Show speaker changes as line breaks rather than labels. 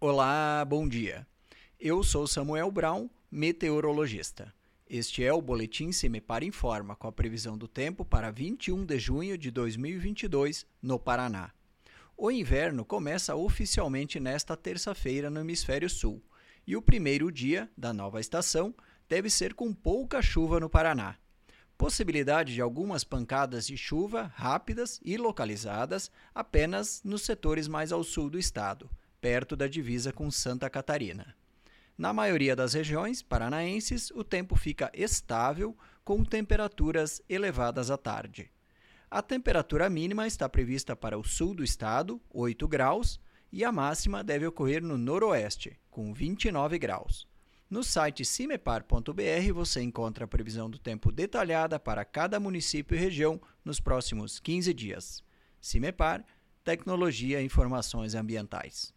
Olá, bom dia. Eu sou Samuel Brown, meteorologista. Este é o Boletim Semepar Informa com a previsão do tempo para 21 de junho de 2022 no Paraná. O inverno começa oficialmente nesta terça-feira no Hemisfério Sul e o primeiro dia da nova estação deve ser com pouca chuva no Paraná. Possibilidade de algumas pancadas de chuva rápidas e localizadas apenas nos setores mais ao sul do estado perto da divisa com Santa Catarina. Na maioria das regiões paranaenses, o tempo fica estável, com temperaturas elevadas à tarde. A temperatura mínima está prevista para o sul do estado, 8 graus, e a máxima deve ocorrer no noroeste, com 29 graus. No site cimepar.br você encontra a previsão do tempo detalhada para cada município e região nos próximos 15 dias. Cimepar, Tecnologia e Informações Ambientais.